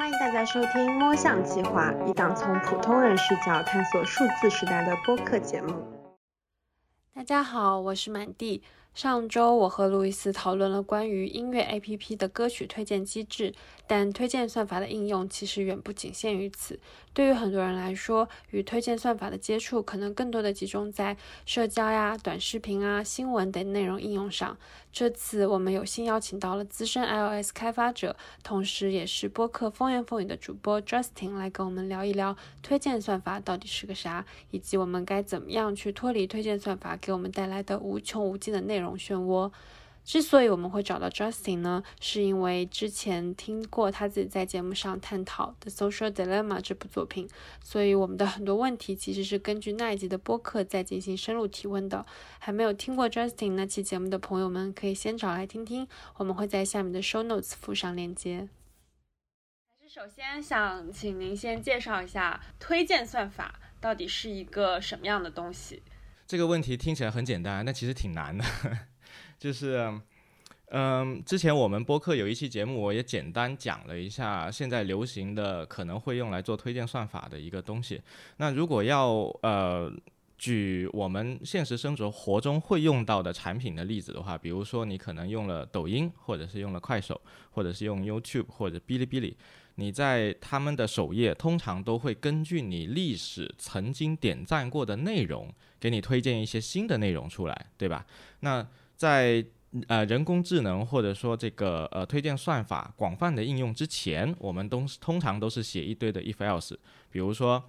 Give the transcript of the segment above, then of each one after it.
欢迎大家收听《摸象计划》，一档从普通人视角探索数字时代的播客节目。大家好，我是满地。上周我和路易斯讨论了关于音乐 APP 的歌曲推荐机制，但推荐算法的应用其实远不仅限于此。对于很多人来说，与推荐算法的接触可能更多的集中在社交呀、短视频啊、新闻等内容应用上。这次我们有幸邀请到了资深 iOS 开发者，同时也是播客风言风语的主播 Justin 来跟我们聊一聊推荐算法到底是个啥，以及我们该怎么样去脱离推荐算法给我们带来的无穷无尽的内容内容漩涡。之所以我们会找到 Justin 呢，是因为之前听过他自己在节目上探讨的《Social Dilemma》这部作品，所以我们的很多问题其实是根据那一集的播客再进行深入提问的。还没有听过 Justin 那期节目的朋友们，可以先找来听听，我们会在下面的 Show Notes 附上链接。还是首先想请您先介绍一下推荐算法到底是一个什么样的东西？这个问题听起来很简单，但其实挺难的。就是，嗯，之前我们播客有一期节目，我也简单讲了一下现在流行的可能会用来做推荐算法的一个东西。那如果要呃举我们现实生活中会用到的产品的例子的话，比如说你可能用了抖音，或者是用了快手，或者是用 YouTube 或者哔哩哔哩，你在他们的首页通常都会根据你历史曾经点赞过的内容，给你推荐一些新的内容出来，对吧？那在呃人工智能或者说这个呃推荐算法广泛的应用之前，我们都通常都是写一堆的 if else。比如说，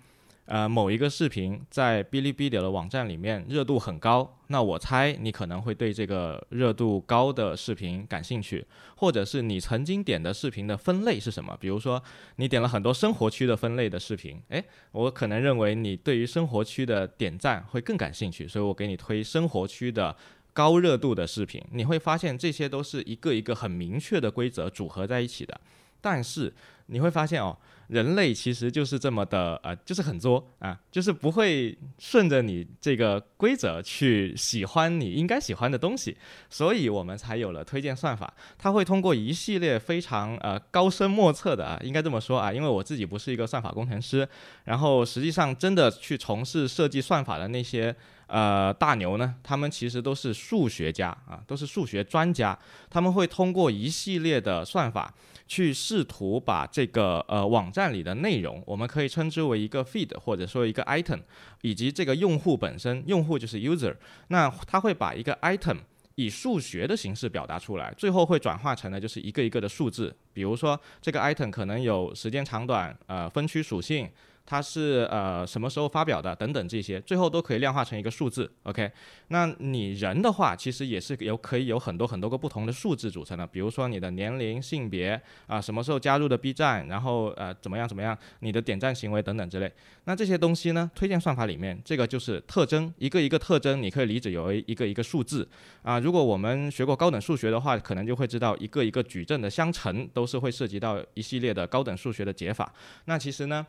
呃某一个视频在哔哩哔哩的网站里面热度很高，那我猜你可能会对这个热度高的视频感兴趣，或者是你曾经点的视频的分类是什么？比如说你点了很多生活区的分类的视频，诶，我可能认为你对于生活区的点赞会更感兴趣，所以我给你推生活区的。高热度的视频，你会发现这些都是一个一个很明确的规则组合在一起的，但是你会发现哦。人类其实就是这么的，呃，就是很作啊，就是不会顺着你这个规则去喜欢你应该喜欢的东西，所以我们才有了推荐算法。它会通过一系列非常呃高深莫测的啊，应该这么说啊，因为我自己不是一个算法工程师，然后实际上真的去从事设计算法的那些呃大牛呢，他们其实都是数学家啊，都是数学专家，他们会通过一系列的算法。去试图把这个呃网站里的内容，我们可以称之为一个 feed 或者说一个 item，以及这个用户本身，用户就是 user，那他会把一个 item 以数学的形式表达出来，最后会转化成的就是一个一个的数字，比如说这个 item 可能有时间长短，呃分区属性。它是呃什么时候发表的等等这些，最后都可以量化成一个数字。OK，那你人的话，其实也是有可以有很多很多个不同的数字组成的，比如说你的年龄、性别啊，什么时候加入的 B 站，然后呃怎么样怎么样，你的点赞行为等等之类。那这些东西呢，推荐算法里面这个就是特征，一个一个特征，你可以理解为一个一个数字啊。如果我们学过高等数学的话，可能就会知道一个一个矩阵的相乘都是会涉及到一系列的高等数学的解法。那其实呢？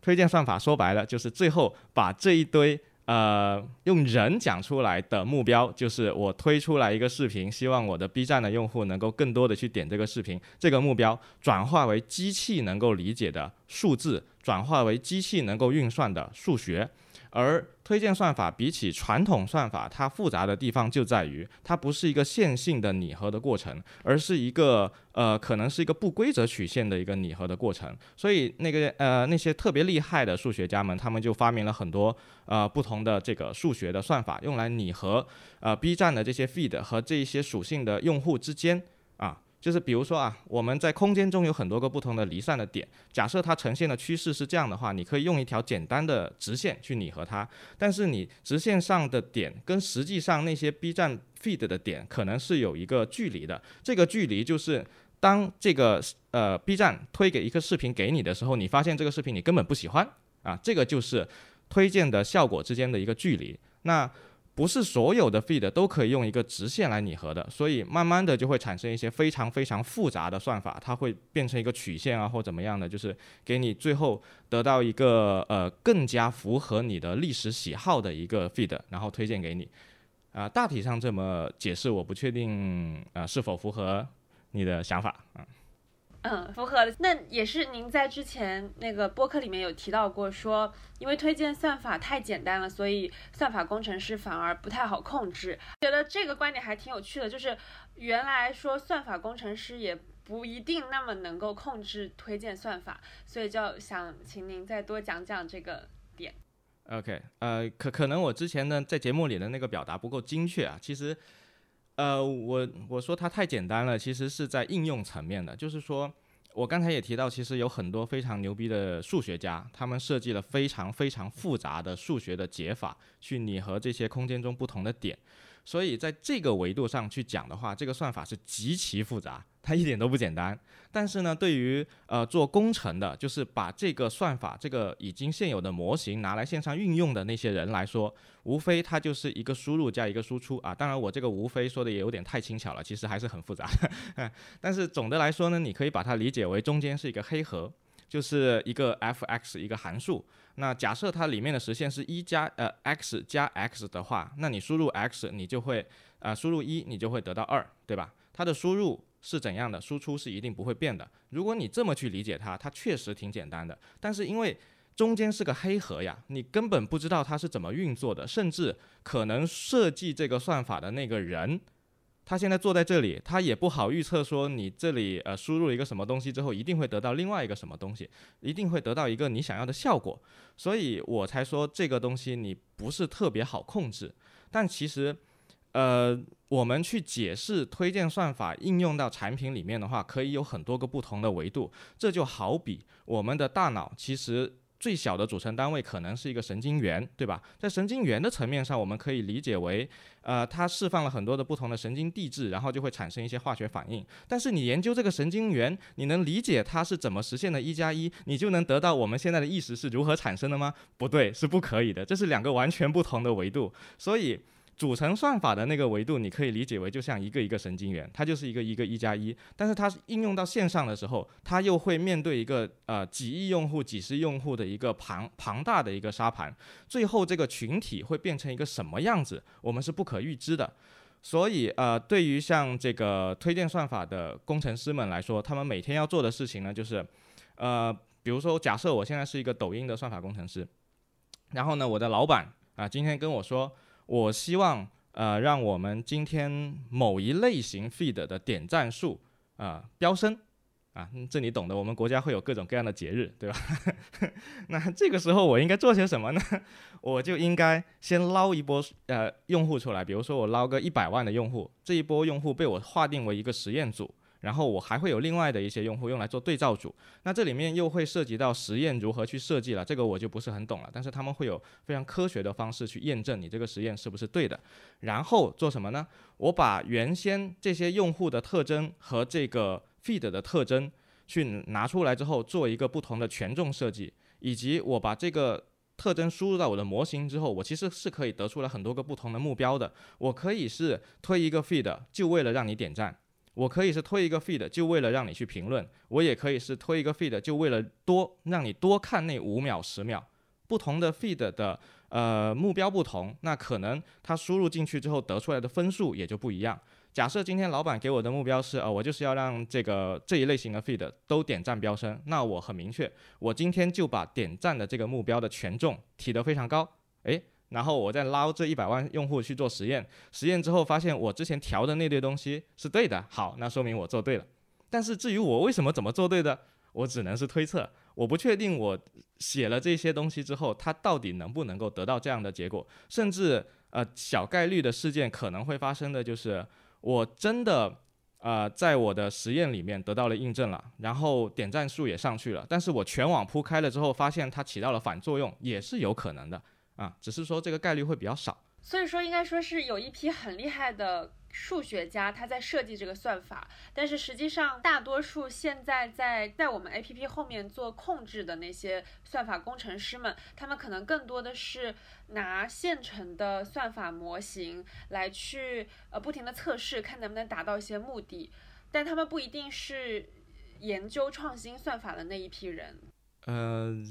推荐算法说白了就是最后把这一堆呃用人讲出来的目标，就是我推出来一个视频，希望我的 B 站的用户能够更多的去点这个视频，这个目标转化为机器能够理解的数字，转化为机器能够运算的数学。而推荐算法比起传统算法，它复杂的地方就在于，它不是一个线性的拟合的过程，而是一个呃，可能是一个不规则曲线的一个拟合的过程。所以那个呃，那些特别厉害的数学家们，他们就发明了很多呃不同的这个数学的算法，用来拟合呃 B 站的这些 feed 和这一些属性的用户之间啊。就是比如说啊，我们在空间中有很多个不同的离散的点，假设它呈现的趋势是这样的话，你可以用一条简单的直线去拟合它。但是你直线上的点跟实际上那些 B 站 feed 的点可能是有一个距离的，这个距离就是当这个呃 B 站推给一个视频给你的时候，你发现这个视频你根本不喜欢啊，这个就是推荐的效果之间的一个距离。那不是所有的 feed 都可以用一个直线来拟合的，所以慢慢的就会产生一些非常非常复杂的算法，它会变成一个曲线啊或怎么样的，就是给你最后得到一个呃更加符合你的历史喜好的一个 feed，然后推荐给你。啊，大体上这么解释，我不确定啊是否符合你的想法啊。符合的。那也是您在之前那个播客里面有提到过，说因为推荐算法太简单了，所以算法工程师反而不太好控制。觉得这个观点还挺有趣的，就是原来说算法工程师也不一定那么能够控制推荐算法，所以就想请您再多讲讲这个点。OK，呃，可可能我之前呢在节目里的那个表达不够精确啊，其实。呃，我我说它太简单了，其实是在应用层面的，就是说我刚才也提到，其实有很多非常牛逼的数学家，他们设计了非常非常复杂的数学的解法，去拟合这些空间中不同的点。所以在这个维度上去讲的话，这个算法是极其复杂，它一点都不简单。但是呢，对于呃做工程的，就是把这个算法这个已经现有的模型拿来线上运用的那些人来说，无非它就是一个输入加一个输出啊。当然，我这个无非说的也有点太轻巧了，其实还是很复杂的。但是总的来说呢，你可以把它理解为中间是一个黑盒，就是一个 f(x) 一个函数。那假设它里面的实现是一加呃 x 加 x 的话，那你输入 x，你就会呃输入一，你就会得到二，对吧？它的输入是怎样的，输出是一定不会变的。如果你这么去理解它，它确实挺简单的。但是因为中间是个黑盒呀，你根本不知道它是怎么运作的，甚至可能设计这个算法的那个人。他现在坐在这里，他也不好预测说你这里呃输入一个什么东西之后，一定会得到另外一个什么东西，一定会得到一个你想要的效果，所以我才说这个东西你不是特别好控制。但其实，呃，我们去解释推荐算法应用到产品里面的话，可以有很多个不同的维度。这就好比我们的大脑其实。最小的组成单位可能是一个神经元，对吧？在神经元的层面上，我们可以理解为，呃，它释放了很多的不同的神经递质，然后就会产生一些化学反应。但是你研究这个神经元，你能理解它是怎么实现的一加一，你就能得到我们现在的意识是如何产生的吗？不对，是不可以的。这是两个完全不同的维度，所以。组成算法的那个维度，你可以理解为就像一个一个神经元，它就是一个一个一加一。但是它应用到线上的时候，它又会面对一个呃几亿用户、几十亿用户的一个庞庞大的一个沙盘，最后这个群体会变成一个什么样子，我们是不可预知的。所以呃，对于像这个推荐算法的工程师们来说，他们每天要做的事情呢，就是呃，比如说假设我现在是一个抖音的算法工程师，然后呢，我的老板啊今天跟我说。我希望呃，让我们今天某一类型 feed 的点赞数啊飙升啊，这你懂的。我们国家会有各种各样的节日，对吧？那这个时候我应该做些什么呢？我就应该先捞一波呃用户出来，比如说我捞个一百万的用户，这一波用户被我划定为一个实验组。然后我还会有另外的一些用户用来做对照组，那这里面又会涉及到实验如何去设计了，这个我就不是很懂了。但是他们会有非常科学的方式去验证你这个实验是不是对的。然后做什么呢？我把原先这些用户的特征和这个 feed 的特征去拿出来之后，做一个不同的权重设计，以及我把这个特征输入到我的模型之后，我其实是可以得出来很多个不同的目标的。我可以是推一个 feed 就为了让你点赞。我可以是推一个 feed 就为了让你去评论，我也可以是推一个 feed 就为了多让你多看那五秒十秒。不同的 feed 的呃目标不同，那可能它输入进去之后得出来的分数也就不一样。假设今天老板给我的目标是，呃，我就是要让这个这一类型的 feed 都点赞飙升，那我很明确，我今天就把点赞的这个目标的权重提得非常高，诶。然后我再捞这一百万用户去做实验，实验之后发现我之前调的那堆东西是对的，好，那说明我做对了。但是至于我为什么怎么做对的，我只能是推测，我不确定我写了这些东西之后，它到底能不能够得到这样的结果。甚至呃小概率的事件可能会发生的就是，我真的呃在我的实验里面得到了印证了，然后点赞数也上去了，但是我全网铺开了之后，发现它起到了反作用，也是有可能的。啊，只是说这个概率会比较少，所以说应该说是有一批很厉害的数学家他在设计这个算法，但是实际上大多数现在在在我们 A P P 后面做控制的那些算法工程师们，他们可能更多的是拿现成的算法模型来去呃不停的测试，看能不能达到一些目的，但他们不一定是研究创新算法的那一批人，嗯。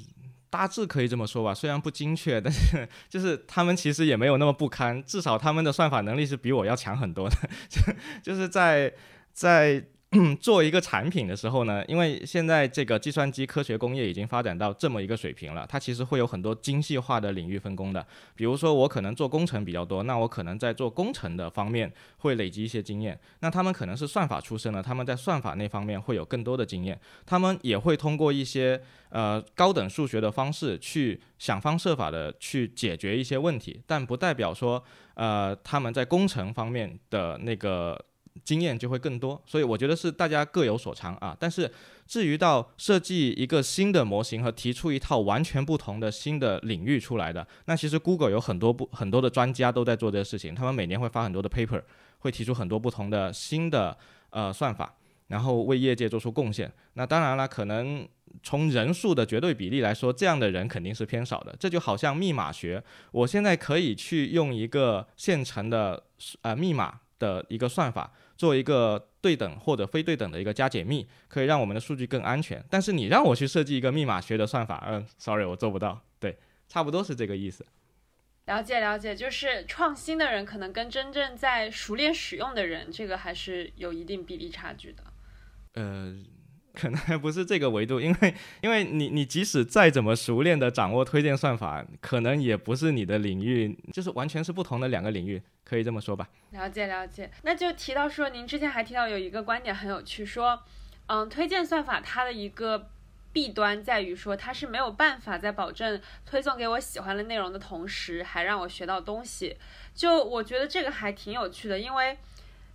大致可以这么说吧，虽然不精确，但是 就是他们其实也没有那么不堪，至少他们的算法能力是比我要强很多的。就就是在在 做一个产品的时候呢，因为现在这个计算机科学工业已经发展到这么一个水平了，它其实会有很多精细化的领域分工的。比如说，我可能做工程比较多，那我可能在做工程的方面会累积一些经验。那他们可能是算法出身的，他们在算法那方面会有更多的经验。他们也会通过一些呃高等数学的方式去想方设法的去解决一些问题，但不代表说呃他们在工程方面的那个。经验就会更多，所以我觉得是大家各有所长啊。但是至于到设计一个新的模型和提出一套完全不同的新的领域出来的，那其实 Google 有很多不很多的专家都在做这个事情，他们每年会发很多的 paper，会提出很多不同的新的呃算法，然后为业界做出贡献。那当然了，可能从人数的绝对比例来说，这样的人肯定是偏少的。这就好像密码学，我现在可以去用一个现成的呃密码的一个算法。做一个对等或者非对等的一个加解密，可以让我们的数据更安全。但是你让我去设计一个密码学的算法，嗯，sorry，我做不到。对，差不多是这个意思。了解了解，就是创新的人可能跟真正在熟练使用的人，这个还是有一定比例差距的。呃。可能还不是这个维度，因为因为你你即使再怎么熟练的掌握推荐算法，可能也不是你的领域，就是完全是不同的两个领域，可以这么说吧？了解了解，那就提到说，您之前还提到有一个观点很有趣，说，嗯，推荐算法它的一个弊端在于说，它是没有办法在保证推送给我喜欢的内容的同时，还让我学到东西。就我觉得这个还挺有趣的，因为。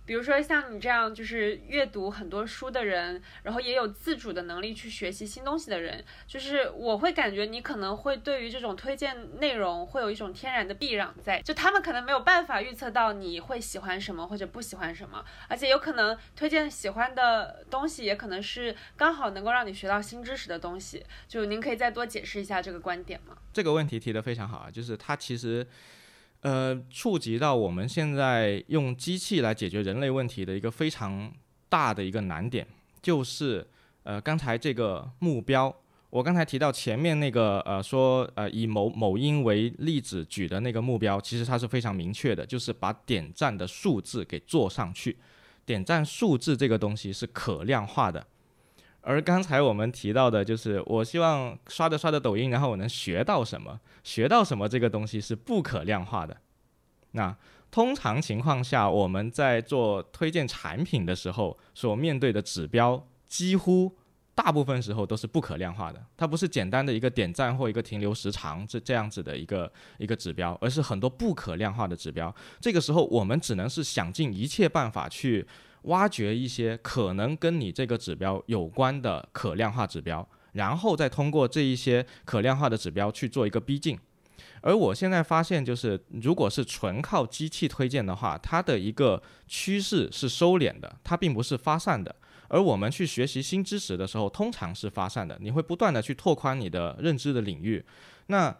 比如说像你这样就是阅读很多书的人，然后也有自主的能力去学习新东西的人，就是我会感觉你可能会对于这种推荐内容会有一种天然的避让在，就他们可能没有办法预测到你会喜欢什么或者不喜欢什么，而且有可能推荐喜欢的东西也可能是刚好能够让你学到新知识的东西。就您可以再多解释一下这个观点吗？这个问题提得非常好啊，就是它其实。呃，触及到我们现在用机器来解决人类问题的一个非常大的一个难点，就是呃，刚才这个目标，我刚才提到前面那个呃，说呃，以某某音为例子举的那个目标，其实它是非常明确的，就是把点赞的数字给做上去。点赞数字这个东西是可量化的。而刚才我们提到的，就是我希望刷着刷着抖音，然后我能学到什么？学到什么？这个东西是不可量化的。那通常情况下，我们在做推荐产品的时候，所面对的指标，几乎大部分时候都是不可量化的。它不是简单的一个点赞或一个停留时长这这样子的一个一个指标，而是很多不可量化的指标。这个时候，我们只能是想尽一切办法去。挖掘一些可能跟你这个指标有关的可量化指标，然后再通过这一些可量化的指标去做一个逼近。而我现在发现，就是如果是纯靠机器推荐的话，它的一个趋势是收敛的，它并不是发散的。而我们去学习新知识的时候，通常是发散的，你会不断的去拓宽你的认知的领域。那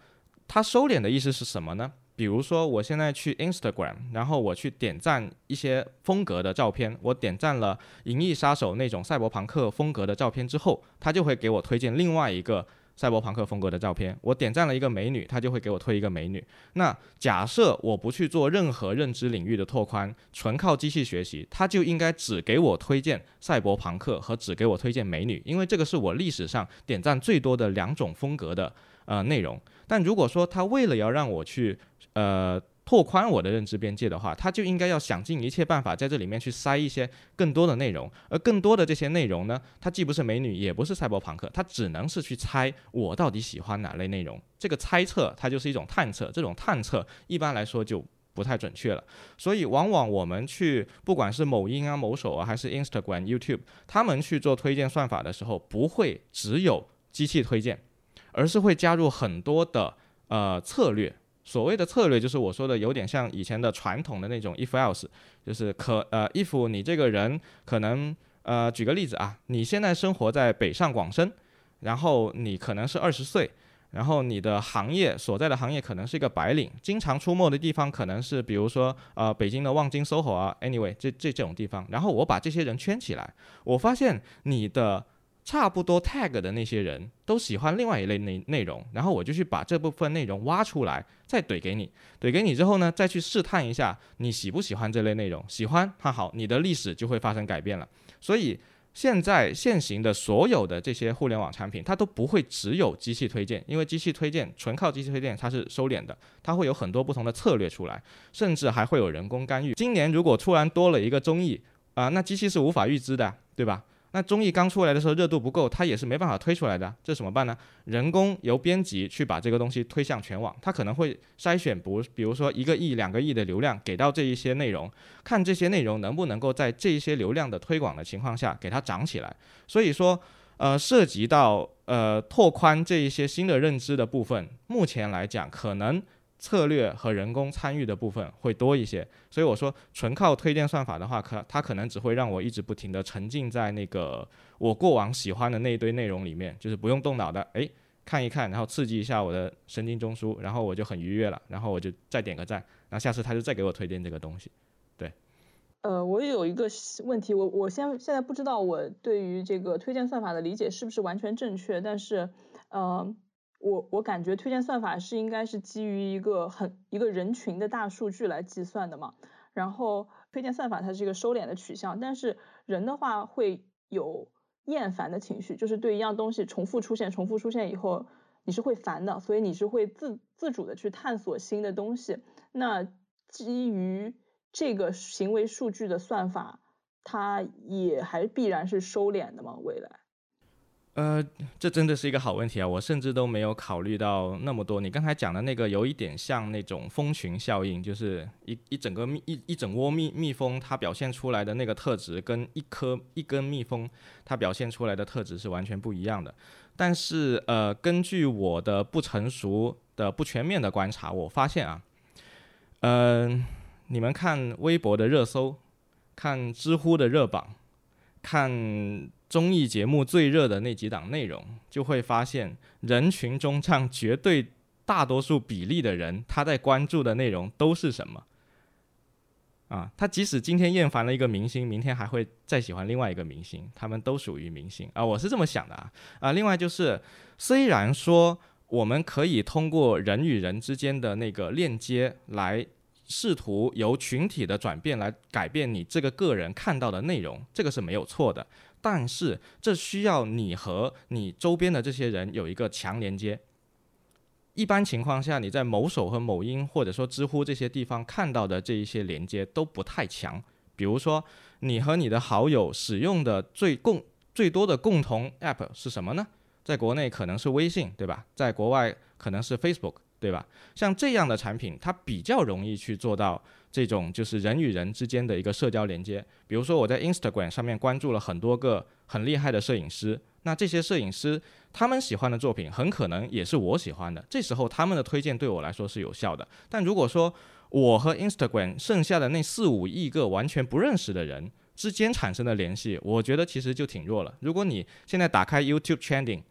它收敛的意思是什么呢？比如说，我现在去 Instagram，然后我去点赞一些风格的照片。我点赞了《银翼杀手》那种赛博朋克风格的照片之后，它就会给我推荐另外一个赛博朋克风格的照片。我点赞了一个美女，它就会给我推一个美女。那假设我不去做任何认知领域的拓宽，纯靠机器学习，它就应该只给我推荐赛博朋克和只给我推荐美女，因为这个是我历史上点赞最多的两种风格的呃内容。但如果说它为了要让我去呃，拓宽我的认知边界的话，他就应该要想尽一切办法在这里面去塞一些更多的内容，而更多的这些内容呢，它既不是美女，也不是赛博朋克，它只能是去猜我到底喜欢哪类内容。这个猜测它就是一种探测，这种探测一般来说就不太准确了。所以往往我们去不管是某音啊、某手啊，还是 Instagram、YouTube，他们去做推荐算法的时候，不会只有机器推荐，而是会加入很多的呃策略。所谓的策略就是我说的，有点像以前的传统的那种 if else，就是可呃 if 你这个人可能呃举个例子啊，你现在生活在北上广深，然后你可能是二十岁，然后你的行业所在的行业可能是一个白领，经常出没的地方可能是比如说呃北京的望京 SOHO 啊，anyway 这这这种地方，然后我把这些人圈起来，我发现你的。差不多 tag 的那些人都喜欢另外一类内内容，然后我就去把这部分内容挖出来，再怼给你，怼给你之后呢，再去试探一下你喜不喜欢这类内容，喜欢，那好，你的历史就会发生改变了。所以现在现行的所有的这些互联网产品，它都不会只有机器推荐，因为机器推荐纯靠机器推荐它是收敛的，它会有很多不同的策略出来，甚至还会有人工干预。今年如果突然多了一个综艺啊，那机器是无法预知的，对吧？那综艺刚出来的时候热度不够，它也是没办法推出来的，这怎么办呢？人工由编辑去把这个东西推向全网，它可能会筛选，不，比如说一个亿、两个亿的流量给到这一些内容，看这些内容能不能够在这一些流量的推广的情况下给它涨起来。所以说，呃，涉及到呃拓宽这一些新的认知的部分，目前来讲可能。策略和人工参与的部分会多一些，所以我说纯靠推荐算法的话，可它可能只会让我一直不停的沉浸在那个我过往喜欢的那一堆内容里面，就是不用动脑的，诶，看一看，然后刺激一下我的神经中枢，然后我就很愉悦了，然后我就再点个赞，然后下次他就再给我推荐这个东西。对，呃，我有一个问题，我我先现在不知道我对于这个推荐算法的理解是不是完全正确，但是，呃。我我感觉推荐算法是应该是基于一个很一个人群的大数据来计算的嘛，然后推荐算法它是一个收敛的取向，但是人的话会有厌烦的情绪，就是对一样东西重复出现、重复出现以后，你是会烦的，所以你是会自自主的去探索新的东西。那基于这个行为数据的算法，它也还必然是收敛的吗？未来？呃，这真的是一个好问题啊！我甚至都没有考虑到那么多。你刚才讲的那个有一点像那种蜂群效应，就是一一整个蜜一一整窝蜜蜜蜂，它表现出来的那个特质，跟一颗一根蜜蜂它表现出来的特质是完全不一样的。但是呃，根据我的不成熟的不全面的观察，我发现啊，嗯，你们看微博的热搜，看知乎的热榜，看。综艺节目最热的那几档内容，就会发现人群中占绝对大多数比例的人，他在关注的内容都是什么？啊，他即使今天厌烦了一个明星，明天还会再喜欢另外一个明星，他们都属于明星啊，我是这么想的啊。啊，另外就是，虽然说我们可以通过人与人之间的那个链接来试图由群体的转变来改变你这个个人看到的内容，这个是没有错的。但是这需要你和你周边的这些人有一个强连接。一般情况下，你在某手和某音或者说知乎这些地方看到的这一些连接都不太强。比如说，你和你的好友使用的最共最多的共同 app 是什么呢？在国内可能是微信，对吧？在国外可能是 Facebook，对吧？像这样的产品，它比较容易去做到。这种就是人与人之间的一个社交连接，比如说我在 Instagram 上面关注了很多个很厉害的摄影师，那这些摄影师他们喜欢的作品很可能也是我喜欢的，这时候他们的推荐对我来说是有效的。但如果说我和 Instagram 剩下的那四五亿个完全不认识的人之间产生的联系，我觉得其实就挺弱了。如果你现在打开 YouTube Trending。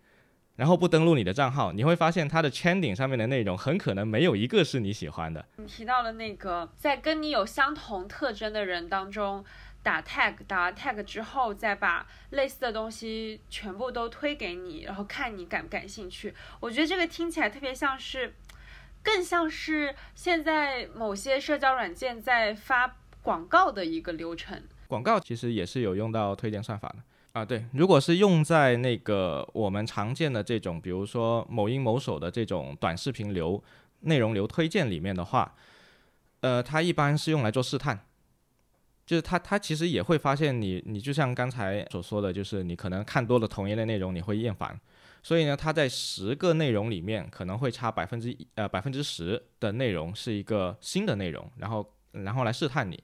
然后不登录你的账号，你会发现它的圈顶上面的内容很可能没有一个是你喜欢的。你提到了那个在跟你有相同特征的人当中打 tag，打完 tag 之后再把类似的东西全部都推给你，然后看你感不感兴趣。我觉得这个听起来特别像是，更像是现在某些社交软件在发广告的一个流程。广告其实也是有用到推荐算法的。啊，对，如果是用在那个我们常见的这种，比如说某音某手的这种短视频流、内容流推荐里面的话，呃，它一般是用来做试探，就是它它其实也会发现你，你就像刚才所说的，就是你可能看多了同一类内容，你会厌烦，所以呢，它在十个内容里面可能会差百分之一呃百分之十的内容是一个新的内容，然后然后来试探你。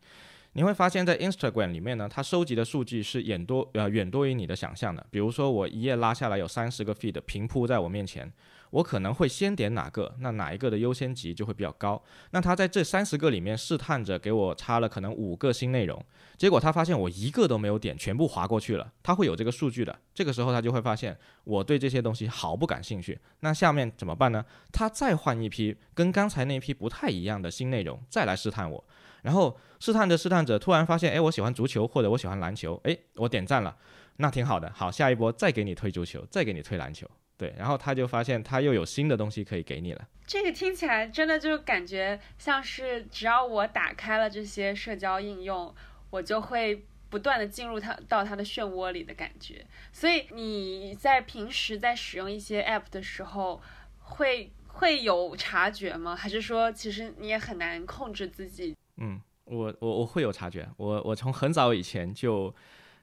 你会发现在 Instagram 里面呢，它收集的数据是远多呃远多于你的想象的。比如说我一页拉下来有三十个 feed 平铺在我面前，我可能会先点哪个，那哪一个的优先级就会比较高。那它在这三十个里面试探着给我插了可能五个新内容，结果他发现我一个都没有点，全部划过去了。它会有这个数据的，这个时候他就会发现我对这些东西毫不感兴趣。那下面怎么办呢？他再换一批跟刚才那批不太一样的新内容，再来试探我。然后试探着试探着，突然发现，哎，我喜欢足球或者我喜欢篮球，哎，我点赞了，那挺好的。好，下一波再给你推足球，再给你推篮球，对，然后他就发现他又有新的东西可以给你了。这个听起来真的就感觉像是，只要我打开了这些社交应用，我就会不断的进入他到他的漩涡里的感觉。所以你在平时在使用一些 app 的时候，会会有察觉吗？还是说其实你也很难控制自己？嗯，我我我会有察觉，我我从很早以前就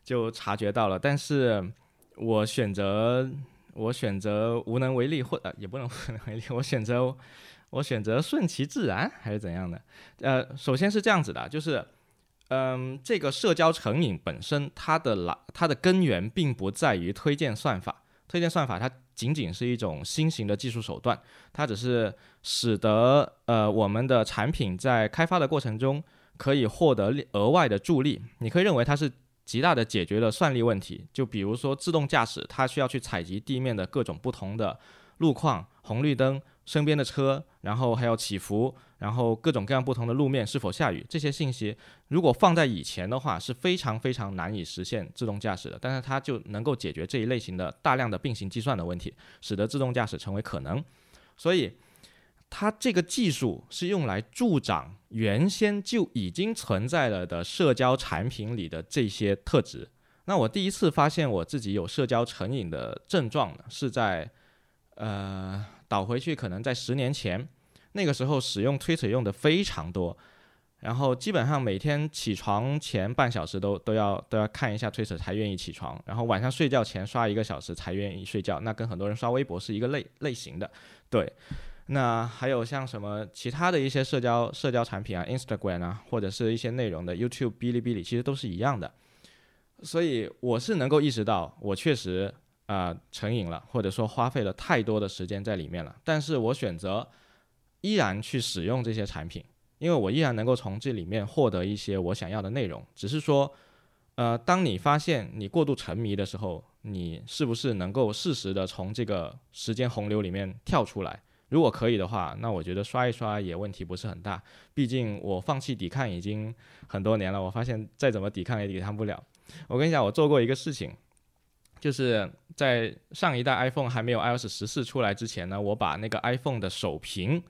就察觉到了，但是我选择我选择无能为力，或者也不能无能为力，我选择我选择顺其自然还是怎样的？呃，首先是这样子的，就是嗯，这个社交成瘾本身它的来它的根源并不在于推荐算法，推荐算法它仅仅是一种新型的技术手段，它只是使得呃我们的产品在开发的过程中可以获得额外的助力。你可以认为它是极大的解决了算力问题。就比如说自动驾驶，它需要去采集地面的各种不同的路况、红绿灯、身边的车，然后还有起伏，然后各种各样不同的路面是否下雨这些信息，如果放在以前的话是非常非常难以实现自动驾驶的。但是它就能够解决这一类型的大量的并行计算的问题，使得自动驾驶成为可能。所以，它这个技术是用来助长原先就已经存在了的社交产品里的这些特质。那我第一次发现我自己有社交成瘾的症状呢，是在呃倒回去，可能在十年前，那个时候使用 Twitter 用的非常多，然后基本上每天起床前半小时都都要都要看一下 Twitter 才愿意起床，然后晚上睡觉前刷一个小时才愿意睡觉，那跟很多人刷微博是一个类类型的，对。那还有像什么其他的一些社交社交产品啊，Instagram 啊，或者是一些内容的 YouTube、哔哩哔哩，其实都是一样的。所以我是能够意识到，我确实啊、成瘾了，或者说花费了太多的时间在里面了。但是我选择依然去使用这些产品，因为我依然能够从这里面获得一些我想要的内容。只是说，呃，当你发现你过度沉迷的时候，你是不是能够适时的从这个时间洪流里面跳出来？如果可以的话，那我觉得刷一刷也问题不是很大。毕竟我放弃抵抗已经很多年了，我发现再怎么抵抗也抵抗不了。我跟你讲，我做过一个事情，就是在上一代 iPhone 还没有 iOS 十四出来之前呢，我把那个 iPhone 的首屏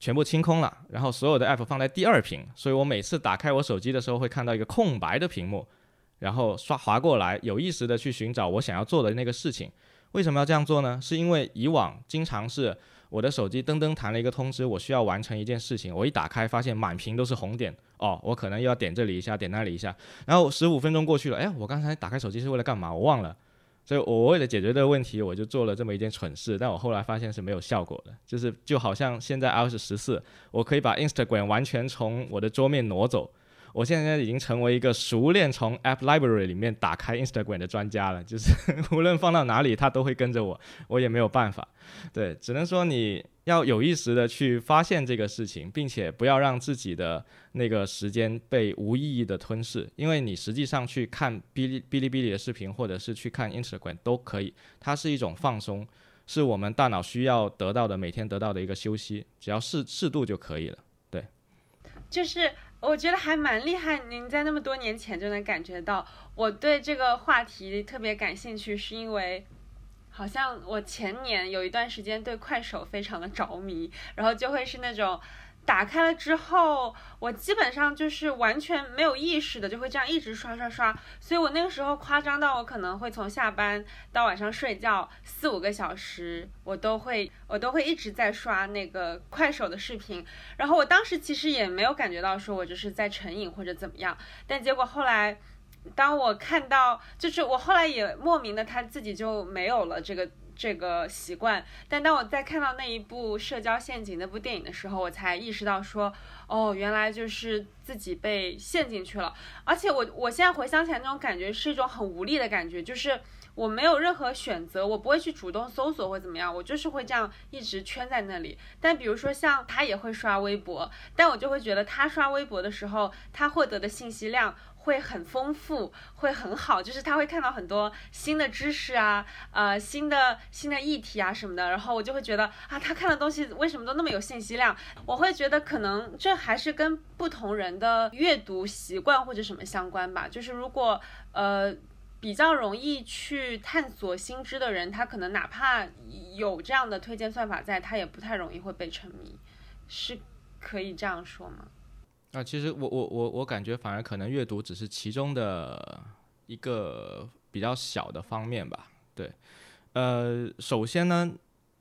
全部清空了，然后所有的 app 放在第二屏，所以我每次打开我手机的时候会看到一个空白的屏幕，然后刷滑过来，有意识的去寻找我想要做的那个事情。为什么要这样做呢？是因为以往经常是我的手机噔噔弹了一个通知，我需要完成一件事情，我一打开发现满屏都是红点，哦，我可能又要点这里一下，点那里一下，然后十五分钟过去了，哎，我刚才打开手机是为了干嘛？我忘了，所以我为了解决这个问题，我就做了这么一件蠢事，但我后来发现是没有效果的，就是就好像现在 iOS 十四，我可以把 Instagram 完全从我的桌面挪走。我现在已经成为一个熟练从 App Library 里面打开 Instagram 的专家了，就是 无论放到哪里，它都会跟着我，我也没有办法。对，只能说你要有意识的去发现这个事情，并且不要让自己的那个时间被无意义的吞噬，因为你实际上去看哔哩哔哩哔哩的视频，或者是去看 Instagram 都可以，它是一种放松，是我们大脑需要得到的，每天得到的一个休息，只要适适度就可以了。对。就是我觉得还蛮厉害，您在那么多年前就能感觉到。我对这个话题特别感兴趣，是因为好像我前年有一段时间对快手非常的着迷，然后就会是那种。打开了之后，我基本上就是完全没有意识的，就会这样一直刷刷刷。所以我那个时候夸张到我可能会从下班到晚上睡觉四五个小时，我都会我都会一直在刷那个快手的视频。然后我当时其实也没有感觉到说我就是在成瘾或者怎么样，但结果后来，当我看到，就是我后来也莫名的他自己就没有了这个。这个习惯，但当我在看到那一部《社交陷阱》那部电影的时候，我才意识到说，哦，原来就是自己被陷进去了。而且我我现在回想起来，那种感觉是一种很无力的感觉，就是我没有任何选择，我不会去主动搜索或怎么样，我就是会这样一直圈在那里。但比如说像他也会刷微博，但我就会觉得他刷微博的时候，他获得的信息量。会很丰富，会很好，就是他会看到很多新的知识啊，呃，新的新的议题啊什么的，然后我就会觉得啊，他看的东西为什么都那么有信息量？我会觉得可能这还是跟不同人的阅读习惯或者什么相关吧。就是如果呃比较容易去探索新知的人，他可能哪怕有这样的推荐算法在，他也不太容易会被沉迷，是可以这样说吗？啊，其实我我我我感觉反而可能阅读只是其中的一个比较小的方面吧。对，呃，首先呢，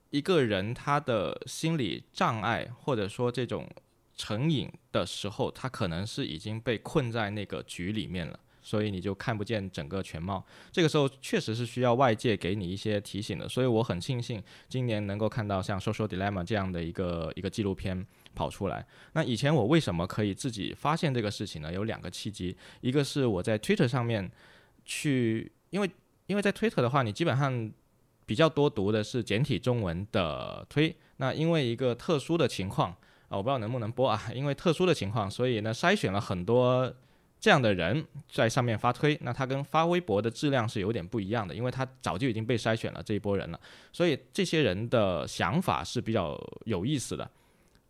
一个人他的心理障碍或者说这种成瘾的时候，他可能是已经被困在那个局里面了。所以你就看不见整个全貌，这个时候确实是需要外界给你一些提醒的。所以我很庆幸今年能够看到像《Social Dilemma》这样的一个一个纪录片跑出来。那以前我为什么可以自己发现这个事情呢？有两个契机，一个是我在 Twitter 上面去，因为因为在 Twitter 的话，你基本上比较多读的是简体中文的推。那因为一个特殊的情况啊，我不知道能不能播啊，因为特殊的情况，所以呢筛选了很多。这样的人在上面发推，那他跟发微博的质量是有点不一样的，因为他早就已经被筛选了这一波人了，所以这些人的想法是比较有意思的。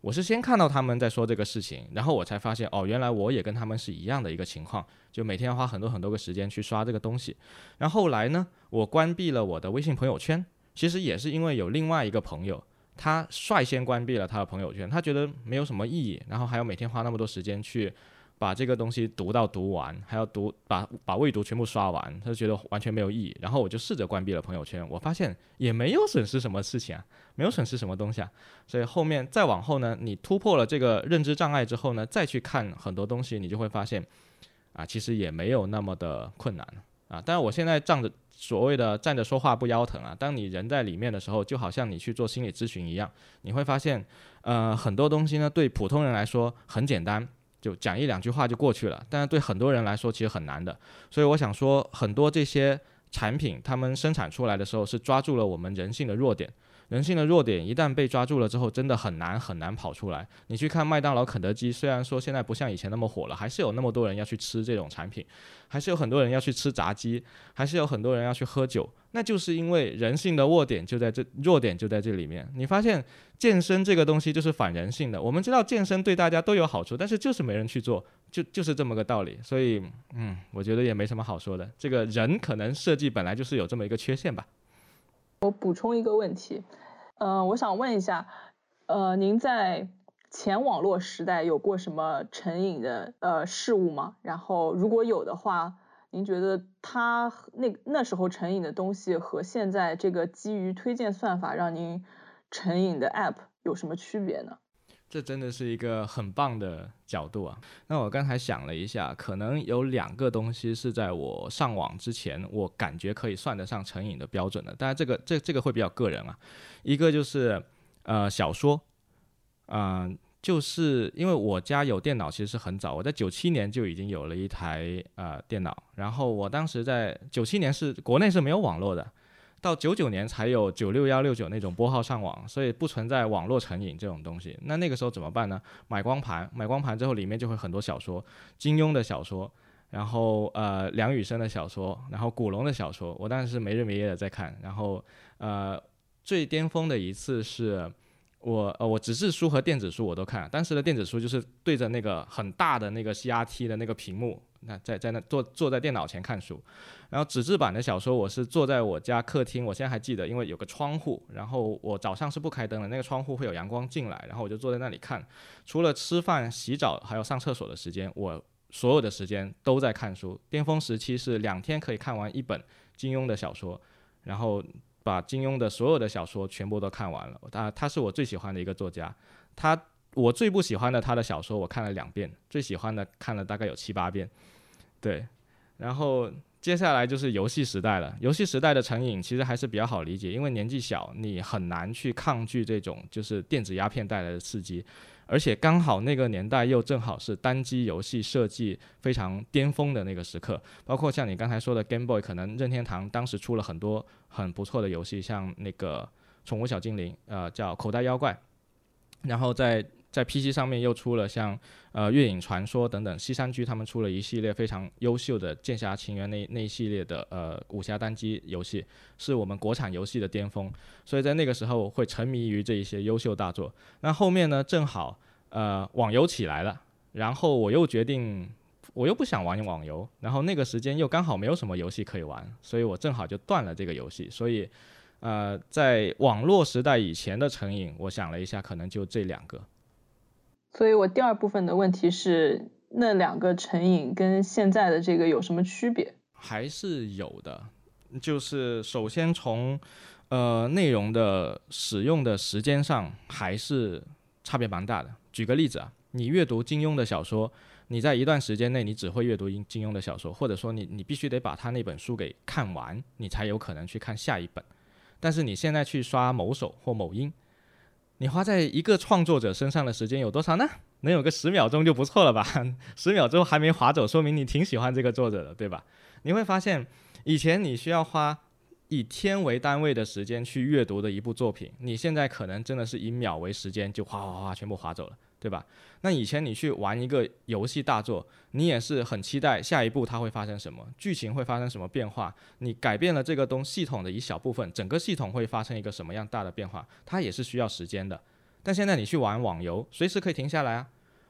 我是先看到他们在说这个事情，然后我才发现哦，原来我也跟他们是一样的一个情况，就每天花很多很多个时间去刷这个东西。然后后来呢，我关闭了我的微信朋友圈，其实也是因为有另外一个朋友，他率先关闭了他的朋友圈，他觉得没有什么意义，然后还要每天花那么多时间去。把这个东西读到读完，还要读把把未读全部刷完，他就觉得完全没有意义。然后我就试着关闭了朋友圈，我发现也没有损失什么事情啊，没有损失什么东西啊。所以后面再往后呢，你突破了这个认知障碍之后呢，再去看很多东西，你就会发现，啊，其实也没有那么的困难啊。当然我现在站着所谓的站着说话不腰疼啊。当你人在里面的时候，就好像你去做心理咨询一样，你会发现，呃，很多东西呢，对普通人来说很简单。就讲一两句话就过去了，但是对很多人来说其实很难的。所以我想说，很多这些产品，他们生产出来的时候是抓住了我们人性的弱点。人性的弱点一旦被抓住了之后，真的很难很难跑出来。你去看麦当劳、肯德基，虽然说现在不像以前那么火了，还是有那么多人要去吃这种产品，还是有很多人要去吃炸鸡，还是有很多人要去喝酒。那就是因为人性的弱点就在这，弱点就在这里面。你发现健身这个东西就是反人性的。我们知道健身对大家都有好处，但是就是没人去做，就就是这么个道理。所以，嗯，我觉得也没什么好说的。这个人可能设计本来就是有这么一个缺陷吧。我补充一个问题，呃，我想问一下，呃，您在前网络时代有过什么成瘾的呃事物吗？然后如果有的话，您觉得它那那时候成瘾的东西和现在这个基于推荐算法让您成瘾的 App 有什么区别呢？这真的是一个很棒的角度啊！那我刚才想了一下，可能有两个东西是在我上网之前，我感觉可以算得上成瘾的标准的。当然，这个这这个会比较个人啊。一个就是呃小说，嗯，就是因为我家有电脑，其实是很早，我在九七年就已经有了一台呃电脑，然后我当时在九七年是国内是没有网络的。到九九年才有九六幺六九那种拨号上网，所以不存在网络成瘾这种东西。那那个时候怎么办呢？买光盘，买光盘之后里面就会很多小说，金庸的小说，然后呃梁羽生的小说，然后古龙的小说，我当时是没日没夜的在看。然后呃最巅峰的一次是。我呃，我纸质书和电子书我都看。当时的电子书就是对着那个很大的那个 CRT 的那个屏幕，那在在那坐坐在电脑前看书。然后纸质版的小说，我是坐在我家客厅，我现在还记得，因为有个窗户，然后我早上是不开灯的，那个窗户会有阳光进来，然后我就坐在那里看。除了吃饭、洗澡还有上厕所的时间，我所有的时间都在看书。巅峰时期是两天可以看完一本金庸的小说，然后。把金庸的所有的小说全部都看完了，他他是我最喜欢的一个作家，他我最不喜欢的他的小说我看了两遍，最喜欢的看了大概有七八遍，对，然后接下来就是游戏时代了，游戏时代的成瘾其实还是比较好理解，因为年纪小，你很难去抗拒这种就是电子鸦片带来的刺激。而且刚好那个年代又正好是单机游戏设计非常巅峰的那个时刻，包括像你刚才说的 Game Boy，可能任天堂当时出了很多很不错的游戏，像那个宠物小精灵，呃，叫口袋妖怪，然后在。在 PC 上面又出了像呃《月影传说》等等，西山居他们出了一系列非常优秀的《剑侠情缘》那那一系列的呃武侠单机游戏，是我们国产游戏的巅峰。所以在那个时候会沉迷于这一些优秀大作。那后面呢，正好呃网游起来了，然后我又决定我又不想玩网游，然后那个时间又刚好没有什么游戏可以玩，所以我正好就断了这个游戏。所以呃在网络时代以前的成瘾，我想了一下，可能就这两个。所以我第二部分的问题是，那两个成瘾跟现在的这个有什么区别？还是有的，就是首先从呃内容的使用的时间上，还是差别蛮大的。举个例子啊，你阅读金庸的小说，你在一段时间内你只会阅读金金庸的小说，或者说你你必须得把他那本书给看完，你才有可能去看下一本。但是你现在去刷某手或某音，你花在一个创作者身上的时间有多少呢？能有个十秒钟就不错了吧？十秒钟还没划走，说明你挺喜欢这个作者的，对吧？你会发现，以前你需要花以天为单位的时间去阅读的一部作品，你现在可能真的是以秒为时间就哗哗哗全部划走了。对吧？那以前你去玩一个游戏大作，你也是很期待下一步它会发生什么，剧情会发生什么变化。你改变了这个东系统的一小部分，整个系统会发生一个什么样大的变化，它也是需要时间的。但现在你去玩网游，随时可以停下来啊，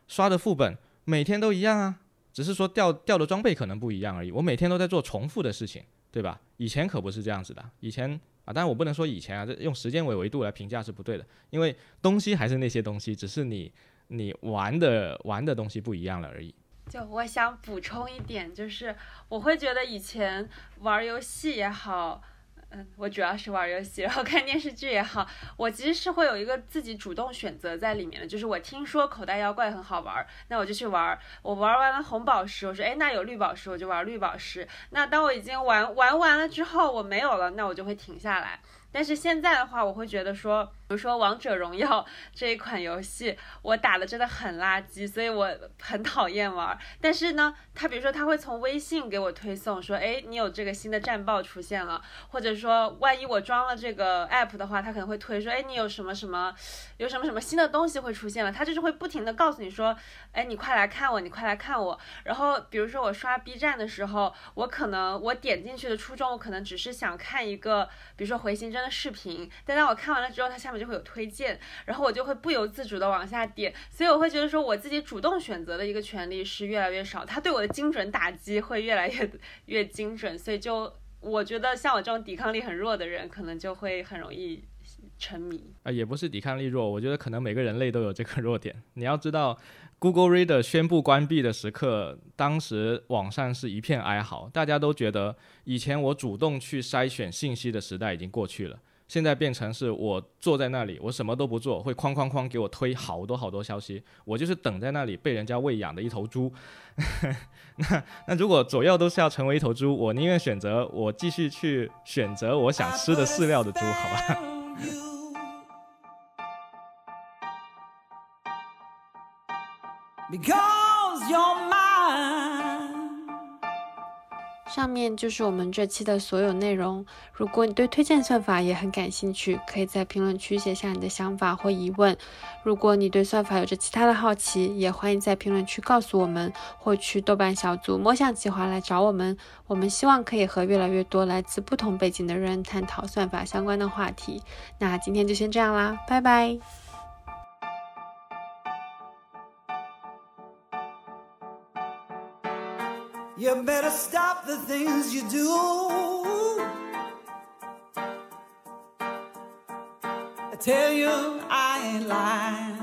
刷的副本每天都一样啊，只是说掉掉的装备可能不一样而已。我每天都在做重复的事情，对吧？以前可不是这样子的，以前。啊，当然我不能说以前啊，这用时间为维度来评价是不对的，因为东西还是那些东西，只是你你玩的玩的东西不一样了而已。就我想补充一点，就是我会觉得以前玩游戏也好。嗯，我主要是玩游戏，然后看电视剧也好，我其实是会有一个自己主动选择在里面的。就是我听说口袋妖怪很好玩，那我就去玩。我玩完了红宝石，我说，哎，那有绿宝石，我就玩绿宝石。那当我已经玩玩完了之后，我没有了，那我就会停下来。但是现在的话，我会觉得说，比如说王者荣耀 这一款游戏，我打的真的很垃圾，所以我很讨厌玩。但是呢，他比如说他会从微信给我推送说，哎，你有这个新的战报出现了，或者说万一我装了这个 app 的话，他可能会推说，哎，你有什么什么，有什么什么新的东西会出现了，他就是会不停的告诉你说，哎，你快来看我，你快来看我。然后比如说我刷 B 站的时候，我可能我点进去的初衷，我可能只是想看一个，比如说回形针。视频，但当我看完了之后，它下面就会有推荐，然后我就会不由自主的往下点，所以我会觉得说我自己主动选择的一个权利是越来越少，它对我的精准打击会越来越越精准，所以就我觉得像我这种抵抗力很弱的人，可能就会很容易沉迷啊，也不是抵抗力弱，我觉得可能每个人类都有这个弱点，你要知道。Google Reader 宣布关闭的时刻，当时网上是一片哀嚎，大家都觉得以前我主动去筛选信息的时代已经过去了，现在变成是我坐在那里，我什么都不做，会哐哐哐给我推好多好多消息，我就是等在那里被人家喂养的一头猪。那那如果左右都是要成为一头猪，我宁愿选择我继续去选择我想吃的饲料的猪，好吧 上面就是我们这期的所有内容。如果你对推荐算法也很感兴趣，可以在评论区写下你的想法或疑问。如果你对算法有着其他的好奇，也欢迎在评论区告诉我们，或去豆瓣小组“摸象计划”来找我们。我们希望可以和越来越多来自不同背景的人探讨算法相关的话题。那今天就先这样啦，拜拜。You better stop the things you do. I tell you, I ain't lying.